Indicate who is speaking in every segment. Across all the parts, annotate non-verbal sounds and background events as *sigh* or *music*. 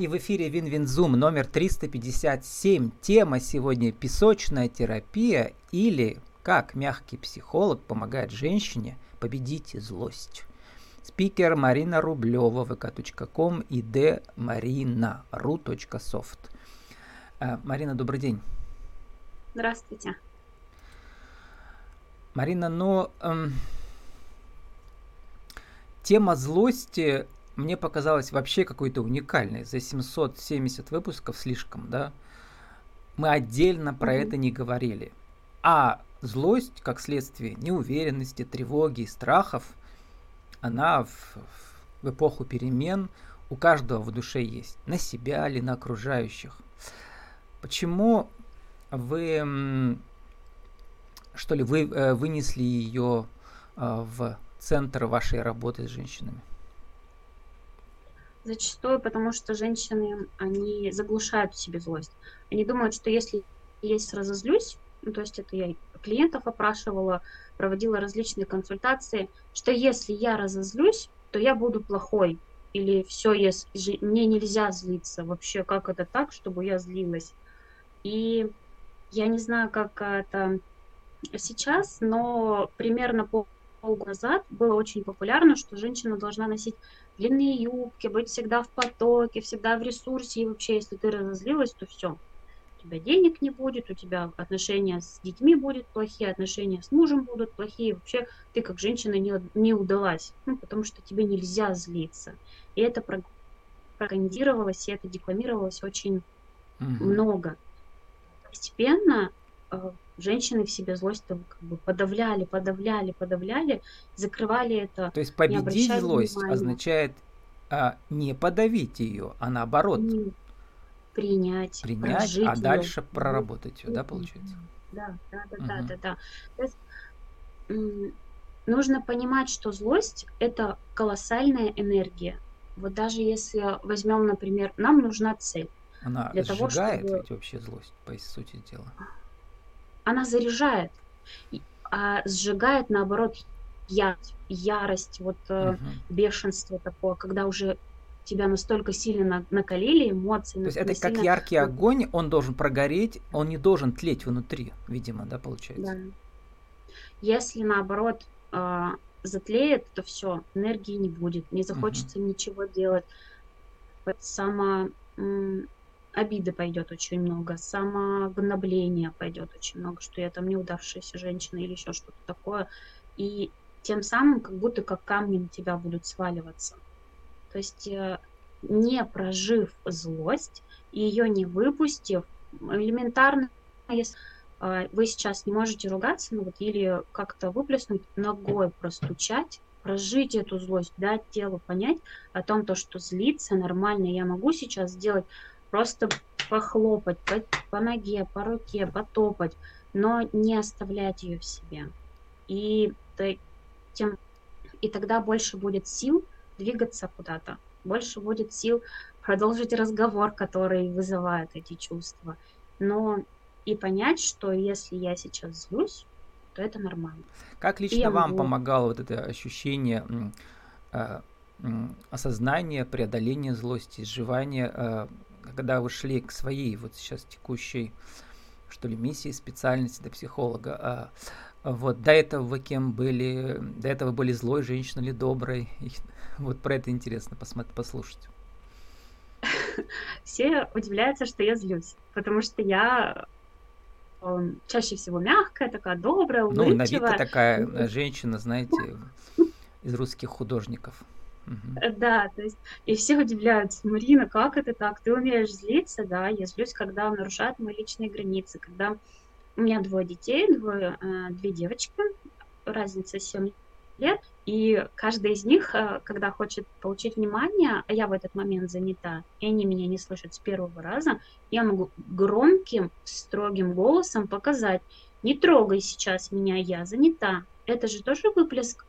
Speaker 1: И в эфире Винвинзум номер 357. Тема сегодня «Песочная терапия» или «Как мягкий психолог помогает женщине победить злость». Спикер Марина Рублева, vk.com и dmarina.ru.soft. Э, Марина, добрый день.
Speaker 2: Здравствуйте.
Speaker 1: Марина, ну, эм, тема злости мне показалась вообще какой-то уникальной. За 770 выпусков слишком, да? Мы отдельно про mm-hmm. это не говорили. А злость, как следствие неуверенности, тревоги и страхов, она в, в эпоху перемен у каждого в душе есть. На себя или на окружающих. Почему вы, что ли, вы э, вынесли ее э, в центр вашей работы с женщинами?
Speaker 2: Зачастую потому, что женщины, они заглушают в себе злость. Они думают, что если я разозлюсь, ну, то есть это я клиентов опрашивала, проводила различные консультации, что если я разозлюсь, то я буду плохой. Или все, если мне нельзя злиться. Вообще, как это так, чтобы я злилась? И я не знаю, как это сейчас, но примерно полгода назад было очень популярно, что женщина должна носить длинные юбки, быть всегда в потоке, всегда в ресурсе. И вообще, если ты разозлилась, то все. У тебя денег не будет, у тебя отношения с детьми будут плохие, отношения с мужем будут плохие. Вообще, ты как женщина не, не удалась, ну, потому что тебе нельзя злиться. И это пропагандировалось, и это декламировалось очень угу. много. Постепенно женщины в себе злость как бы подавляли, подавляли, подавляли, закрывали это.
Speaker 1: То есть победить злость внимания. означает а, не подавить ее, а наоборот. Не
Speaker 2: принять,
Speaker 1: принять, а ее. дальше проработать ее, да, получается?
Speaker 2: Да, да, да, угу. да, да, да. То есть, нужно понимать, что злость это колоссальная энергия. Вот даже если возьмем, например, нам нужна цель.
Speaker 1: Она для сжигает того, чтобы... ведь вообще злость, по сути дела
Speaker 2: она заряжает, а сжигает, наоборот, ярость, ярость вот угу. бешенство такое, когда уже тебя настолько сильно накалили эмоции.
Speaker 1: То есть это как сильно... яркий огонь, он должен прогореть, он не должен тлеть внутри, видимо, да, получается? Да.
Speaker 2: Если наоборот э, затлеет, то все, энергии не будет, не захочется угу. ничего делать. Само обиды пойдет очень много, самогнобления пойдет очень много, что я там неудавшаяся женщина или еще что-то такое. И тем самым как будто как камни на тебя будут сваливаться. То есть э, не прожив злость, ее не выпустив, элементарно, если э, вы сейчас не можете ругаться, ну вот, или как-то выплеснуть, ногой простучать, прожить эту злость, дать телу понять о том, то, что злиться нормально, я могу сейчас сделать просто похлопать по, по ноге, по руке, потопать, но не оставлять ее в себе. И, тем, и тогда больше будет сил двигаться куда-то, больше будет сил продолжить разговор, который вызывает эти чувства. Но и понять, что если я сейчас злюсь, то это нормально.
Speaker 1: Как лично вам могу... помогало вот это ощущение э, осознания, преодоления злости, изживания э, когда вы шли к своей вот сейчас текущей, что ли, миссии, специальности до психолога, а, вот до этого вы кем были, до этого были злой женщиной или доброй, и, вот про это интересно посмотреть, послушать.
Speaker 2: Все удивляются, что я злюсь, потому что я эм, чаще всего мягкая, такая добрая, улыбчивая.
Speaker 1: Ну, на вид такая женщина, знаете, из русских художников.
Speaker 2: Э, да, то есть, и все удивляются, Марина, как это так? Ты умеешь злиться? Да, я злюсь, когда нарушают мои личные границы, когда у меня двое детей, двое, э, две девочки, разница 7 лет, и каждая из них, э, когда хочет получить внимание, а я в этот момент занята, и они меня не слышат с первого раза, я могу громким, строгим голосом показать, не трогай сейчас меня, я занята. Это же тоже выплеск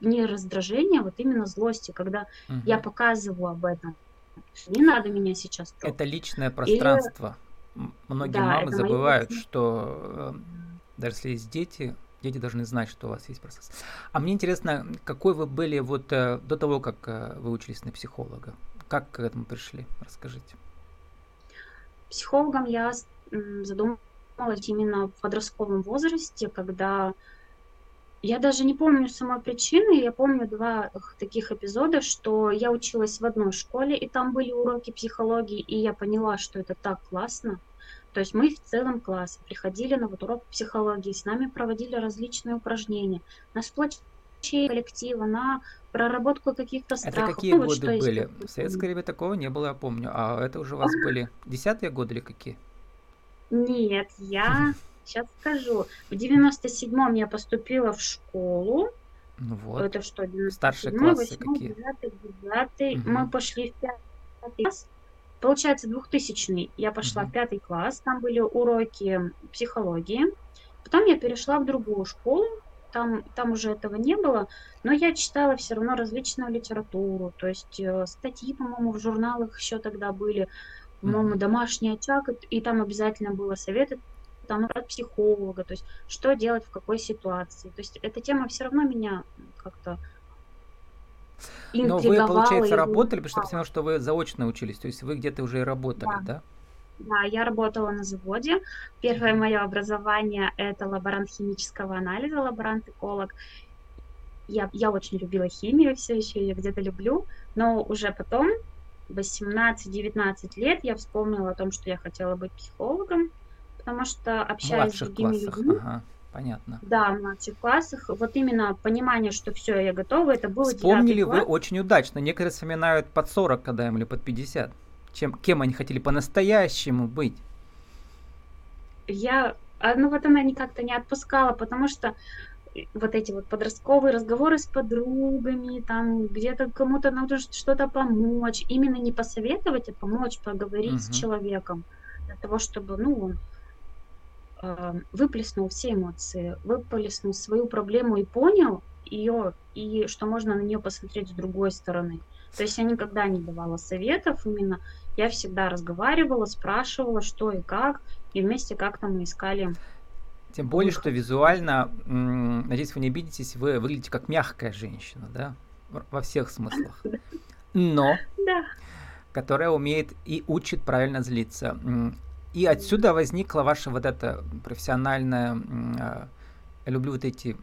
Speaker 2: не раздражение, а вот именно злости, когда угу. я показываю об этом. Не надо меня сейчас
Speaker 1: трогать. Это личное пространство. Или... Многие да, мамы забывают, мои... что э, даже если есть дети, дети должны знать, что у вас есть пространство. А мне интересно, какой вы были вот э, до того, как э, вы учились на психолога? Как к этому пришли? Расскажите.
Speaker 2: Психологом я задумалась именно в подростковом возрасте, когда я даже не помню самой причины, я помню два таких эпизода, что я училась в одной школе, и там были уроки психологии, и я поняла, что это так классно. То есть мы в целом классе приходили на вот урок психологии, с нами проводили различные упражнения, на сплочение коллектива, на проработку каких-то страхов.
Speaker 1: Это какие ну, годы вот были? Есть. В советское время такого не было, я помню. А это уже у вас были десятые годы или какие?
Speaker 2: Нет, я Сейчас скажу. В 97-м я поступила в школу.
Speaker 1: Ну вот.
Speaker 2: Это что, 97
Speaker 1: Старшие классы 8,
Speaker 2: какие? 9, 9. Угу. Мы пошли в пятый класс. Получается, 2000 я пошла угу. в пятый класс. Там были уроки психологии. Потом я перешла в другую школу. Там, там уже этого не было, но я читала все равно различную литературу, то есть э, статьи, по-моему, в журналах еще тогда были, по-моему, домашний очаг, и там обязательно было советы там от психолога, то есть что делать в какой ситуации. То есть эта тема все равно меня как-то
Speaker 1: но вы, получается, работали, потому что я понимаю, что вы заочно учились, то есть вы где-то уже и работали, да?
Speaker 2: Да, да я работала на заводе. Первое мое образование – это лаборант химического анализа, лаборант-эколог. Я, я очень любила химию, все еще ее где-то люблю, но уже потом, 18-19 лет, я вспомнила о том, что я хотела быть психологом, потому что общаясь с другими
Speaker 1: классах.
Speaker 2: людьми,
Speaker 1: ага, понятно.
Speaker 2: Да, в младших классах. Вот именно понимание, что все, я готова, это было
Speaker 1: Вспомнили вы очень удачно. Некоторые вспоминают под 40, когда им или под 50. Чем, кем они хотели по-настоящему быть?
Speaker 2: Я, а, ну вот она как-то не отпускала, потому что э, вот эти вот подростковые разговоры с подругами, там где-то кому-то надо что-то помочь, именно не посоветовать, а помочь поговорить угу. с человеком для того, чтобы, ну, он выплеснул все эмоции, выплеснул свою проблему и понял ее, и что можно на нее посмотреть с другой стороны. То есть я никогда не давала советов, именно я всегда разговаривала, спрашивала, что и как, и вместе как-то мы искали.
Speaker 1: Тем более, что визуально, надеюсь, вы не обидитесь, вы выглядите как мягкая женщина, да, во всех смыслах. *laughs* Но,
Speaker 2: да.
Speaker 1: которая умеет и учит правильно злиться. И отсюда возникла ваша вот эта профессиональная... Я люблю вот эти,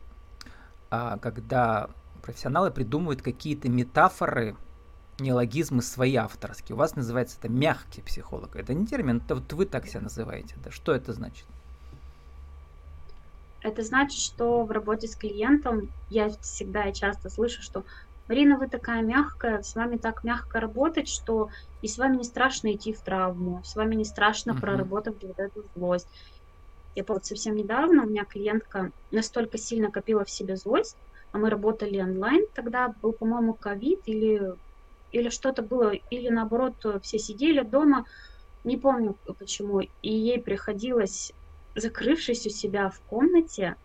Speaker 1: а, когда профессионалы придумывают какие-то метафоры, неологизмы свои авторские. У вас называется это мягкий психолог. Это не термин, это вот вы так себя называете. Да? Что это значит?
Speaker 2: Это значит, что в работе с клиентом я всегда и часто слышу, что Марина, вы такая мягкая, с вами так мягко работать, что и с вами не страшно идти в травму, с вами не страшно uh-huh. проработать вот эту злость. Я вот совсем недавно, у меня клиентка настолько сильно копила в себе злость, а мы работали онлайн, тогда был, по-моему, ковид или, или что-то было, или наоборот, все сидели дома, не помню почему, и ей приходилось, закрывшись у себя в комнате,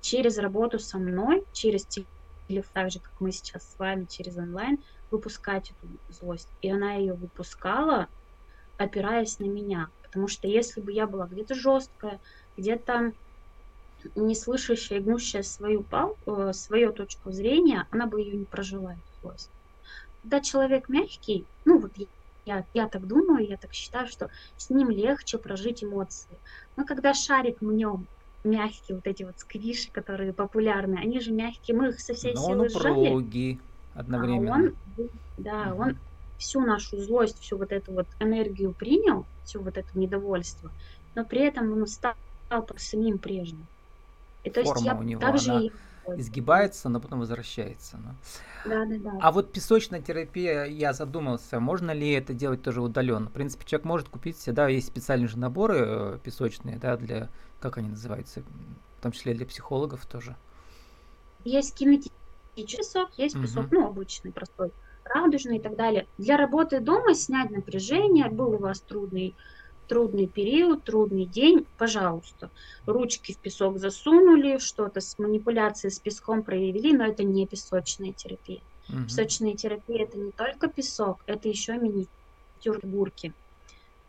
Speaker 2: через работу со мной, через или так же, как мы сейчас с вами через онлайн, выпускать эту злость. И она ее выпускала, опираясь на меня. Потому что если бы я была где-то жесткая, где-то не слышащая, гнущая свою, пал, э, свою точку зрения, она бы ее не прожила, эту злость. Когда человек мягкий, ну вот я, я так думаю, я так считаю, что с ним легче прожить эмоции. Но когда шарик в нем мягкие, вот эти вот сквиши, которые популярны, они же мягкие, мы их со всей Но силы сжали.
Speaker 1: Упругий одновременно. А
Speaker 2: он, да, угу. он всю нашу злость, всю вот эту вот энергию принял, всю вот это недовольство, но при этом он стал самим прежним.
Speaker 1: И то Форма есть я у него, также она изгибается, но потом возвращается. Но...
Speaker 2: Да, да, да.
Speaker 1: А вот песочная терапия, я задумался, можно ли это делать тоже удаленно? В принципе, человек может купить всегда есть специальные же наборы э, песочные, да, для как они называются, в том числе для психологов тоже.
Speaker 2: Есть кинетический песок, есть угу. песок, ну, обычный, простой, радужный и так далее. Для работы дома снять напряжение, был у вас трудный, трудный период, трудный день, пожалуйста. Ручки в песок засунули, что-то с манипуляцией с песком проявили, но это не песочная терапия. Угу. Песочная терапия это не только песок, это еще миниатюр фигурки.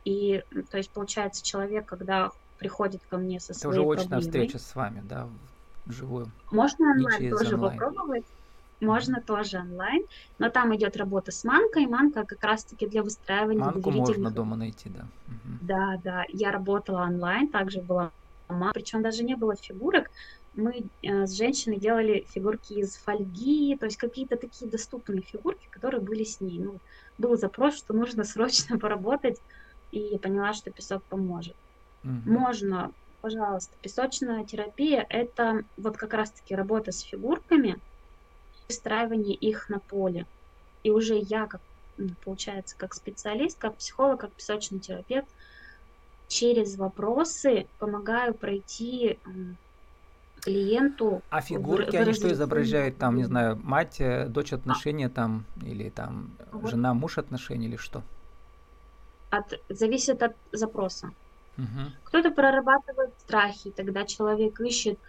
Speaker 2: И, то есть, получается, человек, когда приходит ко мне со
Speaker 1: Это
Speaker 2: своей
Speaker 1: уже очная
Speaker 2: проблемой.
Speaker 1: встреча с вами, да, вживую.
Speaker 2: Можно онлайн тоже онлайн. попробовать. можно тоже онлайн, но там идет работа с манкой. Манка как раз-таки для выстраивания
Speaker 1: Манку можно дома найти, да.
Speaker 2: Да, да. Я работала онлайн, также была причем даже не было фигурок. Мы э, с женщиной делали фигурки из фольги, то есть какие-то такие доступные фигурки, которые были с ней. Ну, был запрос, что нужно *laughs* срочно поработать, и я поняла, что песок поможет. Угу. Можно, пожалуйста, песочная терапия – это вот как раз-таки работа с фигурками, выстраивание их на поле. И уже я, как получается, как специалист, как психолог, как песочный терапевт, через вопросы помогаю пройти клиенту.
Speaker 1: А фигурки, они что изображают там, не знаю, мать, э, дочь отношения там, или там вот. жена, муж отношения, или что?
Speaker 2: От, зависит от запроса. Угу. Кто-то прорабатывает страхи, тогда человек ищет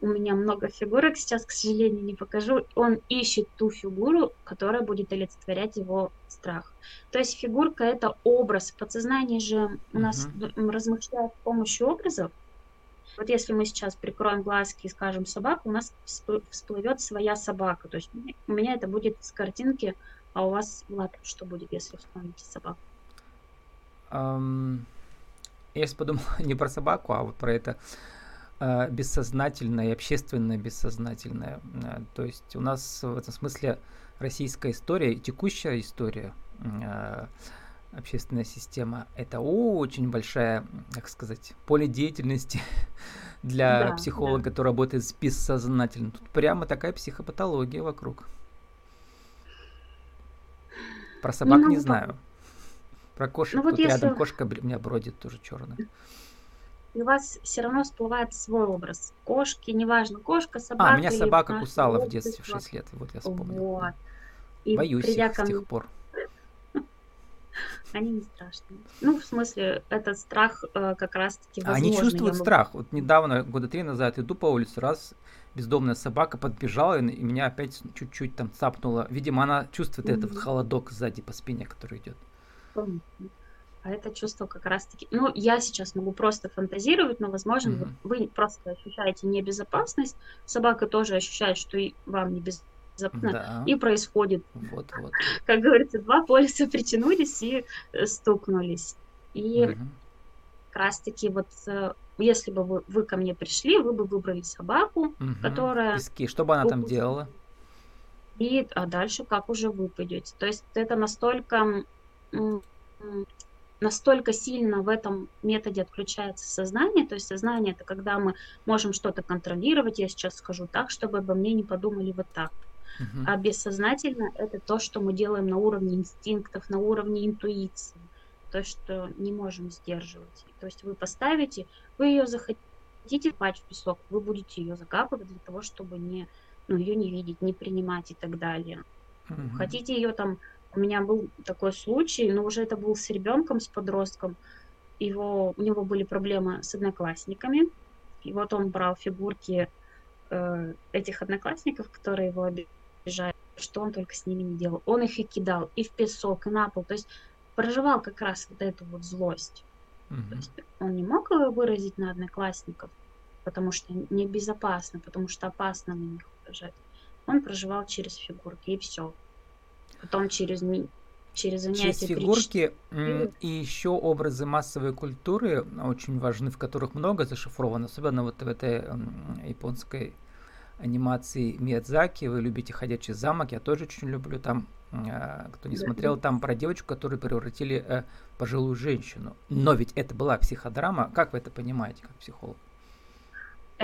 Speaker 2: у меня много фигурок, сейчас, к сожалению, не покажу. Он ищет ту фигуру, которая будет олицетворять его страх. То есть фигурка это образ. Подсознание же у нас uh-huh. размышляет с помощью образов. Вот если мы сейчас прикроем глазки и скажем собаку, у нас всплывет своя собака. То есть у меня это будет с картинки, а у вас, Влад, что будет, если вспомните собаку?
Speaker 1: Um, я подумал *laughs* не про собаку, а вот про это э, бессознательное общественное бессознательное. Э, то есть у нас в этом смысле российская история, текущая история, э, общественная система, это очень большая, как сказать, поле деятельности *laughs* для да, психолога, да. который работает с бессознательным. Тут прямо такая психопатология вокруг. Про собак ну, не знаю. Про кошек. Ну, вот Тут если... рядом кошка у меня бродит тоже черная
Speaker 2: и у вас все равно всплывает свой образ. Кошки, неважно, кошка, собака.
Speaker 1: А, меня собака кусала в детстве в 6 лет, вот я вспомнил. Вот. И Боюсь их ко... с тех пор.
Speaker 2: Они не страшные. Ну, в смысле, этот страх э, как раз-таки
Speaker 1: возможно. Они чувствуют страх. Вот недавно, года три назад, иду по улице, раз бездомная собака подбежала, и меня опять чуть-чуть там цапнула. Видимо, она чувствует mm-hmm. этот холодок сзади по спине, который идет.
Speaker 2: А это чувство как раз-таки... Ну, я сейчас могу просто фантазировать, но, возможно, mm-hmm. вы, просто ощущаете небезопасность, собака тоже ощущает, что и вам небезопасно, да. и происходит. Вот, вот. *laughs* Как говорится, два полюса притянулись и э, стукнулись. И mm-hmm. как раз-таки вот э, если бы вы, вы ко мне пришли, вы бы выбрали собаку, угу. которая...
Speaker 1: Пески. Что бы она там делала?
Speaker 2: И а дальше как уже вы пойдете. То есть это настолько настолько сильно в этом методе отключается сознание, то есть сознание это когда мы можем что-то контролировать, я сейчас скажу так, чтобы обо мне не подумали вот так. Uh-huh. А бессознательно это то, что мы делаем на уровне инстинктов, на уровне интуиции, то, что не можем сдерживать. То есть вы поставите, вы ее захотите пать в песок, вы будете ее закапывать для того, чтобы не, ну, ее не видеть, не принимать и так далее. Uh-huh. Хотите ее там у меня был такой случай, но уже это был с ребенком, с подростком. Его, у него были проблемы с одноклассниками. И вот он брал фигурки э, этих одноклассников, которые его обижают, что он только с ними не делал. Он их и кидал и в песок, и на пол. То есть проживал как раз вот эту вот злость. Mm-hmm. То есть он не мог его выразить на одноклассников, потому что небезопасно, потому что опасно на них выражать. Он проживал через фигурки, и все потом через через занятия. Через
Speaker 1: фигурки и еще образы массовой культуры очень важны, в которых много зашифровано, особенно вот в этой японской анимации Миядзаки. Вы любите «Ходячий замок», я тоже очень люблю. Там, а, кто не смотрел, там про девочку, которую превратили э, пожилую женщину. Но ведь это была психодрама. Как вы это понимаете, как психолог?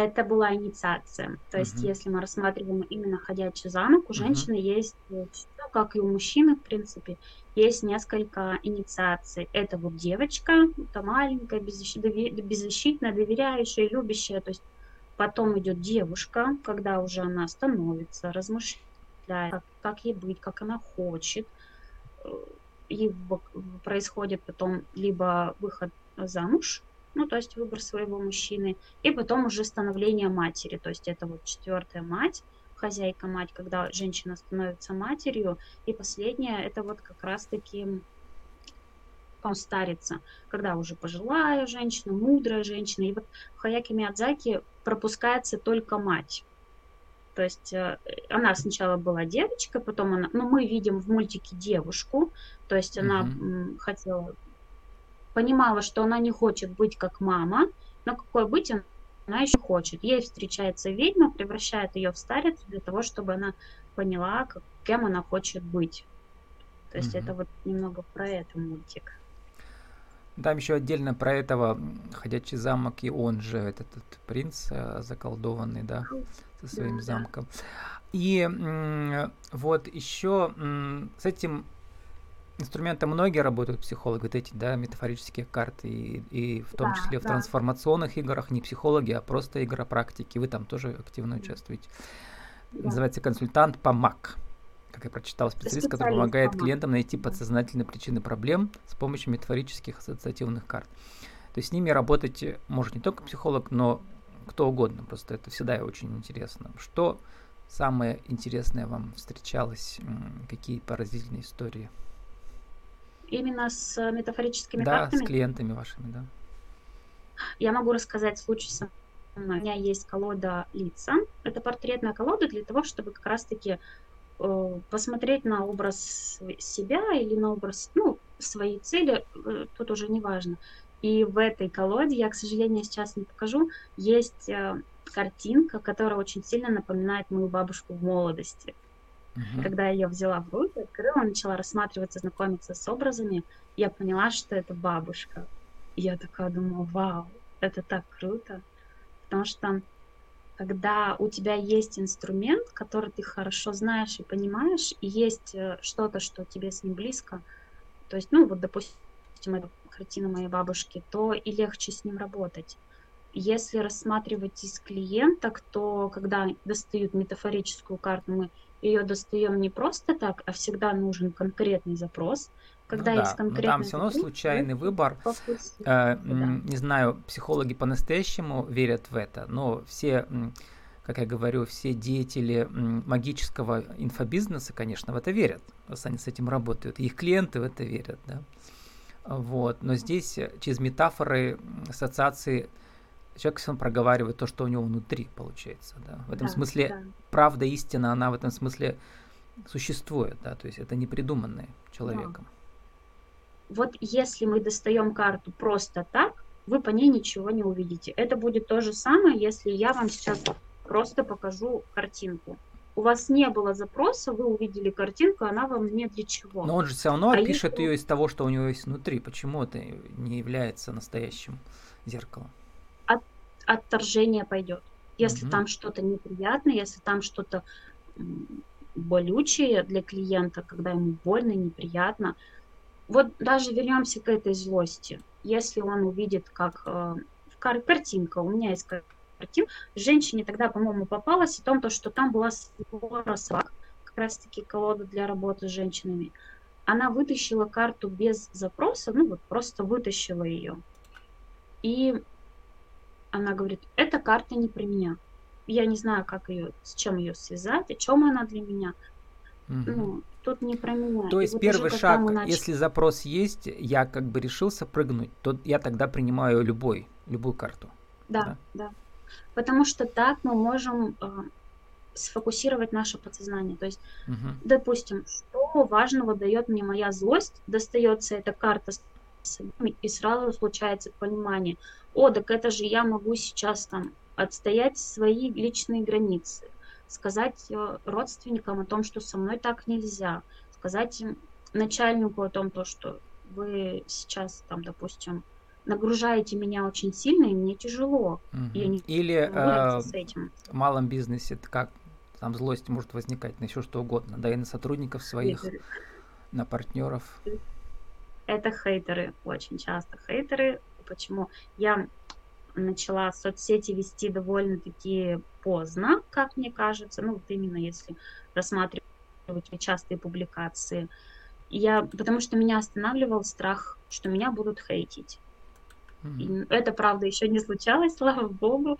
Speaker 2: Это была инициация. То есть, mm-hmm. если мы рассматриваем именно ходячий замок, у женщины mm-hmm. есть, ну, как и у мужчины, в принципе, есть несколько инициаций. Это вот девочка, это маленькая, беззащитная, доверяющая, любящая. То есть, потом идет девушка, когда уже она становится, размышляет, как, как ей быть, как она хочет. И происходит потом либо выход замуж, ну, то есть выбор своего мужчины, и потом уже становление матери, то есть это вот четвертая мать, хозяйка мать, когда женщина становится матерью, и последняя это вот как раз-таки он старится, когда уже пожилая женщина, мудрая женщина, и вот в Хаяке Миядзаки пропускается только мать. То есть э, она сначала была девочкой, потом она, ну мы видим в мультике девушку, то есть она mm-hmm. хотела, понимала, что она не хочет быть как мама, но какой быть она еще хочет. Ей встречается ведьма, превращает ее в старец для того, чтобы она поняла, как, кем она хочет быть. То есть mm-hmm. это вот немного про это мультик.
Speaker 1: Там еще отдельно про этого ходячий замок, и он же, этот, этот принц э, заколдованный, да, со своим да, замком. И вот еще с этим инструментом многие работают психологи, вот эти, да, метафорические карты, и, и в том да, числе в да. трансформационных играх, не психологи, а просто игропрактики. Вы там тоже активно участвуете. Да. Называется консультант по МАК как я прочитал, специалист, который помогает клиентам найти подсознательные причины проблем с помощью метафорических ассоциативных карт. То есть с ними работать может не только психолог, но кто угодно. Просто это всегда очень интересно. Что самое интересное вам встречалось? Какие поразительные истории?
Speaker 2: Именно с метафорическими
Speaker 1: да,
Speaker 2: картами?
Speaker 1: Да, с клиентами вашими, да.
Speaker 2: Я могу рассказать случай со мной. У меня есть колода лица. Это портретная колода для того, чтобы как раз-таки Э, посмотреть на образ себя или на образ, ну, своей цели, э, тут уже не важно. И в этой колоде, я, к сожалению, сейчас не покажу, есть э, картинка, которая очень сильно напоминает мою бабушку в молодости. Uh-huh. Когда я ее взяла в руки, открыла, начала рассматриваться, знакомиться с образами, я поняла, что это бабушка. И я такая думаю, вау, это так круто. Потому что когда у тебя есть инструмент, который ты хорошо знаешь и понимаешь, и есть э, что-то, что тебе с ним близко, то есть, ну, вот, допустим, это картина моей бабушки, то и легче с ним работать. Если рассматривать из клиенток, то когда достают метафорическую карту, мы ее достаем не просто так, а всегда нужен конкретный запрос, когда
Speaker 1: ну, есть да, но там все равно случайный выбор. Э, да. Не знаю, психологи по-настоящему верят в это, но все, как я говорю, все деятели магического инфобизнеса, конечно, в это верят, раз они с этим работают, их клиенты в это верят, да. Вот, но здесь через метафоры, ассоциации человек все проговаривает то, что у него внутри получается, да. В этом да, смысле да. правда, истина, она в этом смысле существует, да, то есть это не придуманное человеком. Да
Speaker 2: вот если мы достаем карту просто так, вы по ней ничего не увидите. Это будет то же самое, если я вам сейчас просто покажу картинку. У вас не было запроса, вы увидели картинку, она вам не для чего.
Speaker 1: Но он же все равно а пишет если... ее из того, что у него есть внутри. Почему это не является настоящим зеркалом?
Speaker 2: От, отторжение пойдет. Если угу. там что-то неприятное, если там что-то болючее для клиента, когда ему больно, неприятно, вот даже вернемся к этой злости. Если он увидит, как э, кар- картинка, у меня есть картинка, женщине тогда, по-моему, попалась о том, то, что там была свора собак, как раз-таки колода для работы с женщинами. Она вытащила карту без запроса, ну вот просто вытащила ее. И она говорит, эта карта не про меня. Я не знаю, как ее, с чем ее связать, о чем она для меня. Угу. Ну, тут не про меня.
Speaker 1: То есть вот первый шаг, начали... если запрос есть, я как бы решился прыгнуть, то я тогда принимаю любой, любую карту.
Speaker 2: Да, да. да. Потому что так мы можем э, сфокусировать наше подсознание. То есть, угу. допустим, что важного дает мне моя злость, достается эта карта и сразу случается понимание, о, так это же я могу сейчас там отстоять свои личные границы сказать э, родственникам о том, что со мной так нельзя, сказать начальнику о том, то, что вы сейчас там, допустим, нагружаете меня очень сильно, и мне тяжело.
Speaker 1: Угу. Я не Или э, с этим. в малом бизнесе как там злость может возникать на еще что угодно, да и на сотрудников своих, на партнеров.
Speaker 2: Это хейтеры, очень часто хейтеры. Почему? Я начала соцсети вести довольно-таки поздно, как мне кажется, ну вот именно если рассматривать частые публикации. Я, потому что меня останавливал страх, что меня будут хейтить. Mm-hmm. И это, правда, еще не случалось, *laughs* слава богу.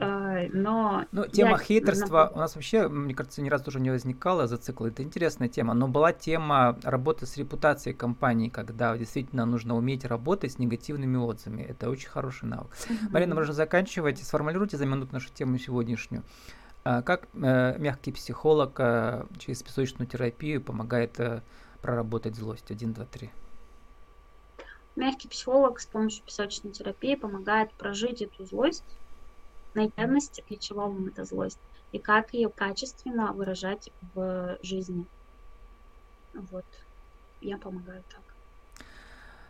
Speaker 2: А, но
Speaker 1: ну, тема я... хейтерства у нас вообще, мне кажется, ни разу тоже не возникала за цикл. Это интересная тема. Но была тема работы с репутацией компании, когда действительно нужно уметь работать с негативными отзывами. Это очень хороший навык. Mm-hmm. Марина, можно заканчивать. Сформулируйте за минуту нашу тему сегодняшнюю. А как э, мягкий психолог э, через песочную терапию помогает э, проработать злость? Один, два, три.
Speaker 2: Мягкий психолог с помощью песочной терапии помогает прожить эту злость, найти ценность, для чего вам эта злость, и как ее качественно выражать в жизни. Вот. Я помогаю так.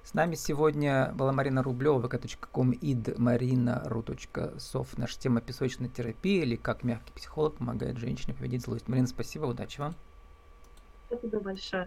Speaker 1: С нами сегодня была Марина Рублева, vk.com, idmarina.ru.sof. Наша тема песочная терапия или как мягкий психолог помогает женщине победить злость. Марина, спасибо, удачи вам.
Speaker 2: Спасибо большое.